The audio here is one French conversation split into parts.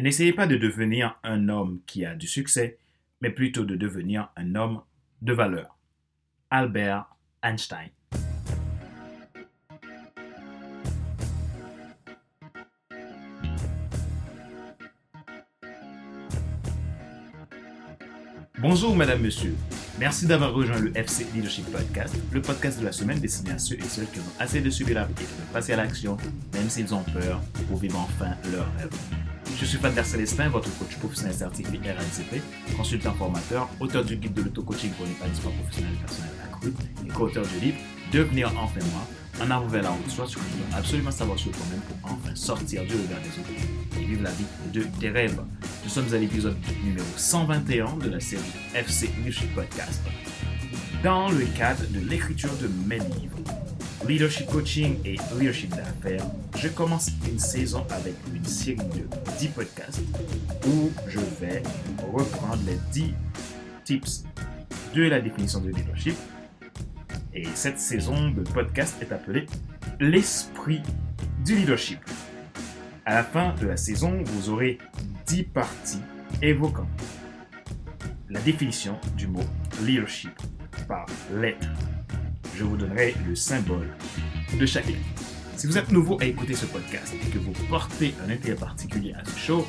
N'essayez pas de devenir un homme qui a du succès, mais plutôt de devenir un homme de valeur. Albert Einstein. Bonjour, madame, monsieur. Merci d'avoir rejoint le FC Leadership Podcast, le podcast de la semaine destiné à ceux et celles qui ont assez de subir la vie et de passer à l'action, même s'ils ont peur, pour vivre enfin leur rêve. Je suis Pater Célestin, votre coach professionnel certifié RNCP, consultant formateur, auteur du guide de l'auto-coaching pour l'épanouissement professionnel et personnel accru et co-auteur du livre Devenir enfin moi, en avant vers la route, soit ce que tu dois absolument savoir sur toi-même pour enfin sortir du regard des autres et vivre la vie de tes rêves. Nous sommes à l'épisode numéro 121 de la série FC Leadership Podcast. Dans le cadre de l'écriture de mes livres, Leadership Coaching et Leadership d'affaires, je commence une saison avec une série de 10 podcasts où je vais reprendre les 10 tips de la définition de leadership. Et cette saison de podcast est appelée L'esprit du leadership. À la fin de la saison, vous aurez 10 parties évoquant la définition du mot leadership par lettre. Je vous donnerai le symbole de lettre. Si vous êtes nouveau à écouter ce podcast et que vous portez un intérêt particulier à ce show,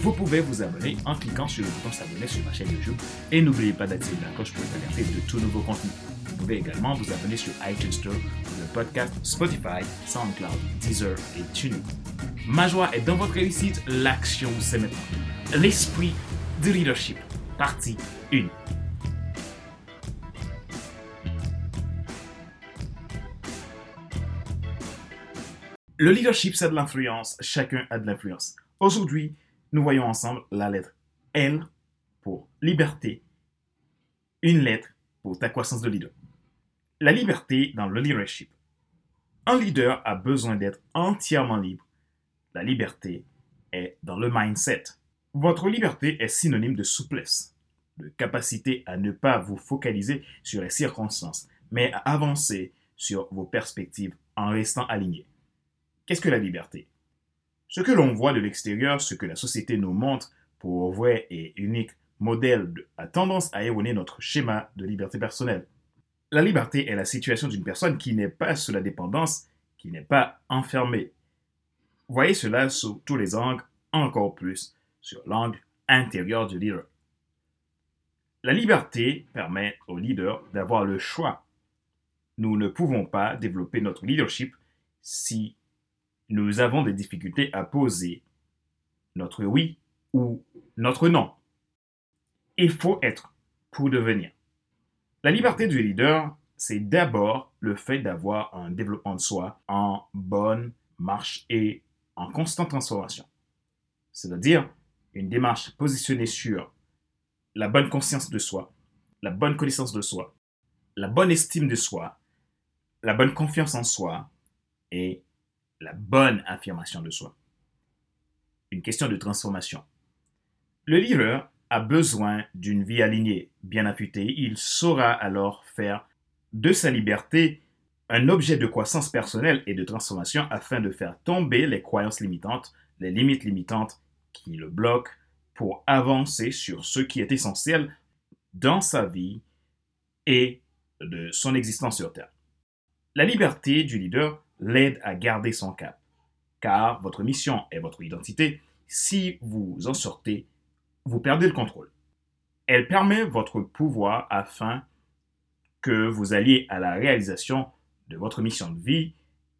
vous pouvez vous abonner en cliquant sur le bouton s'abonner sur ma chaîne YouTube et n'oubliez pas d'activer la cloche pour être alerté de tout nouveau contenu. Vous pouvez également vous abonner sur iTunes Store pour le podcast Spotify, SoundCloud, Deezer et TuneIn. Ma joie est dans votre réussite, l'action c'est maintenant. L'esprit du leadership, partie 1. Le leadership, c'est de l'influence. Chacun a de l'influence. Aujourd'hui, nous voyons ensemble la lettre L pour liberté, une lettre pour ta croissance de leader. La liberté dans le leadership. Un leader a besoin d'être entièrement libre. La liberté est dans le mindset. Votre liberté est synonyme de souplesse, de capacité à ne pas vous focaliser sur les circonstances, mais à avancer sur vos perspectives en restant aligné. Qu'est-ce que la liberté? Ce que l'on voit de l'extérieur, ce que la société nous montre pour vrai et unique modèle a tendance à erroner notre schéma de liberté personnelle. La liberté est la situation d'une personne qui n'est pas sous la dépendance, qui n'est pas enfermée. Voyez cela sous tous les angles, encore plus sur l'angle intérieur du leader. La liberté permet au leader d'avoir le choix. Nous ne pouvons pas développer notre leadership si nous avons des difficultés à poser notre oui ou notre non. Il faut être pour devenir. La liberté du leader, c'est d'abord le fait d'avoir un développement de soi en bonne marche et en constante transformation. C'est-à-dire une démarche positionnée sur la bonne conscience de soi, la bonne connaissance de soi, la bonne estime de soi, la bonne confiance en soi et la bonne affirmation de soi. Une question de transformation. Le leader a besoin d'une vie alignée, bien affûtée. Il saura alors faire de sa liberté un objet de croissance personnelle et de transformation afin de faire tomber les croyances limitantes, les limites limitantes qui le bloquent pour avancer sur ce qui est essentiel dans sa vie et de son existence sur Terre. La liberté du leader l'aide à garder son cap, car votre mission est votre identité. Si vous en sortez, vous perdez le contrôle. Elle permet votre pouvoir afin que vous alliez à la réalisation de votre mission de vie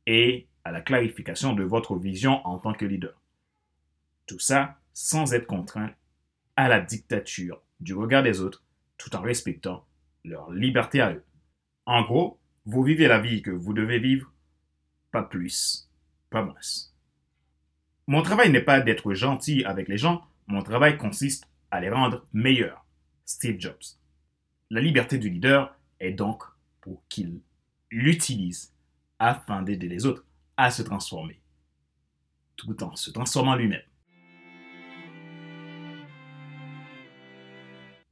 et à la clarification de votre vision en tant que leader. Tout ça sans être contraint à la dictature du regard des autres tout en respectant leur liberté à eux. En gros, vous vivez la vie que vous devez vivre, pas plus, pas moins. Mon travail n'est pas d'être gentil avec les gens, mon travail consiste à les rendre meilleurs. Steve Jobs. La liberté du leader est donc pour qu'il l'utilise afin d'aider les autres à se transformer, tout en se transformant lui-même.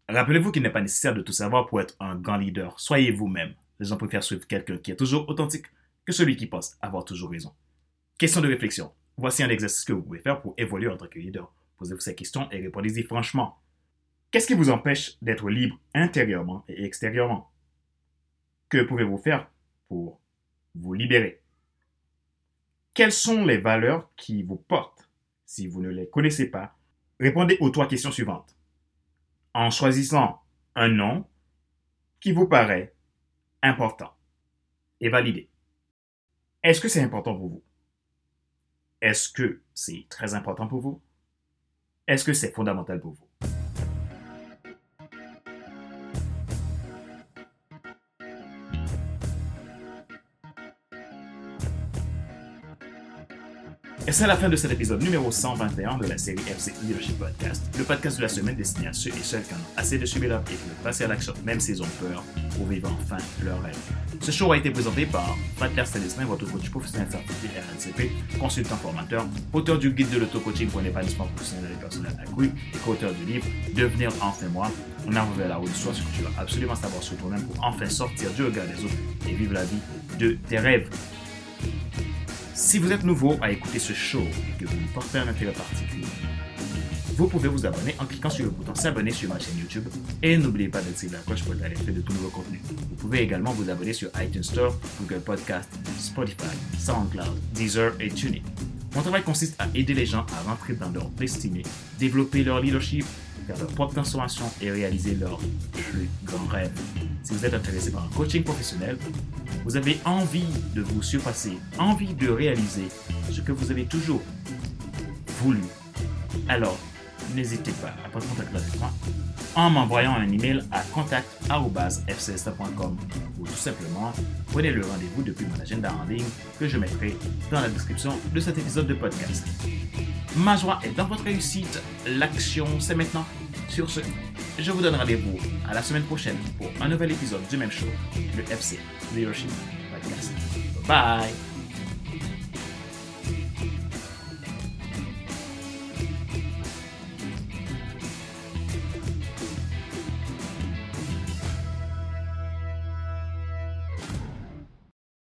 Rappelez-vous qu'il n'est pas nécessaire de tout savoir pour être un grand leader. Soyez vous-même. Les gens préfèrent suivre quelqu'un qui est toujours authentique que celui qui pense avoir toujours raison. Question de réflexion. Voici un exercice que vous pouvez faire pour évoluer en tant que leader, Posez-vous ces questions et répondez-y franchement. Qu'est-ce qui vous empêche d'être libre intérieurement et extérieurement? Que pouvez-vous faire pour vous libérer? Quelles sont les valeurs qui vous portent? Si vous ne les connaissez pas, répondez aux trois questions suivantes. En choisissant un nom qui vous paraît important et validé. Est-ce que c'est important pour vous? Est-ce que c'est très important pour vous? Est-ce que c'est fondamental pour vous? Et c'est la fin de cet épisode numéro 121 de la série FC Leadership Podcast, le podcast de la semaine destiné à ceux et celles qui ont assez de subir leur et qui veulent passer à l'action même s'ils ont peur pour vivre enfin leur rêve. Ce show a été présenté par Fatler Stanislas, votre coach professionnel certifié RNCP, consultant formateur, auteur du guide de l'auto-coaching pour l'épanouissement professionnel et personnel accru et co-auteur du livre Devenir enfin moi, on arrive vers la route de soi, ce que tu dois absolument savoir sur toi-même pour enfin sortir du regard des autres et vivre la vie de tes rêves. Si vous êtes nouveau à écouter ce show et que vous portez un intérêt particulier, vous pouvez vous abonner en cliquant sur le bouton s'abonner sur ma chaîne YouTube et n'oubliez pas d'activer la cloche pour être alerté de tout nouveau contenu. Vous pouvez également vous abonner sur iTunes Store, Google Podcast, Spotify, SoundCloud, Deezer et TuneIn. Mon travail consiste à aider les gens à rentrer dans leur destinée, développer leur leadership, faire leur propre transformation et réaliser leur plus grand rêve. Si vous êtes intéressé par un coaching professionnel, vous avez envie de vous surpasser, envie de réaliser ce que vous avez toujours voulu, alors n'hésitez pas à prendre contact avec moi en m'envoyant un email à contact.fcsta.com ou tout simplement prenez le rendez-vous depuis mon agenda en ligne que je mettrai dans la description de cet épisode de podcast. Ma joie est dans votre réussite, l'action c'est maintenant. Sur ce, je vous donne rendez-vous à la semaine prochaine pour un nouvel épisode du même show, le FC Leadership Podcast. Bye!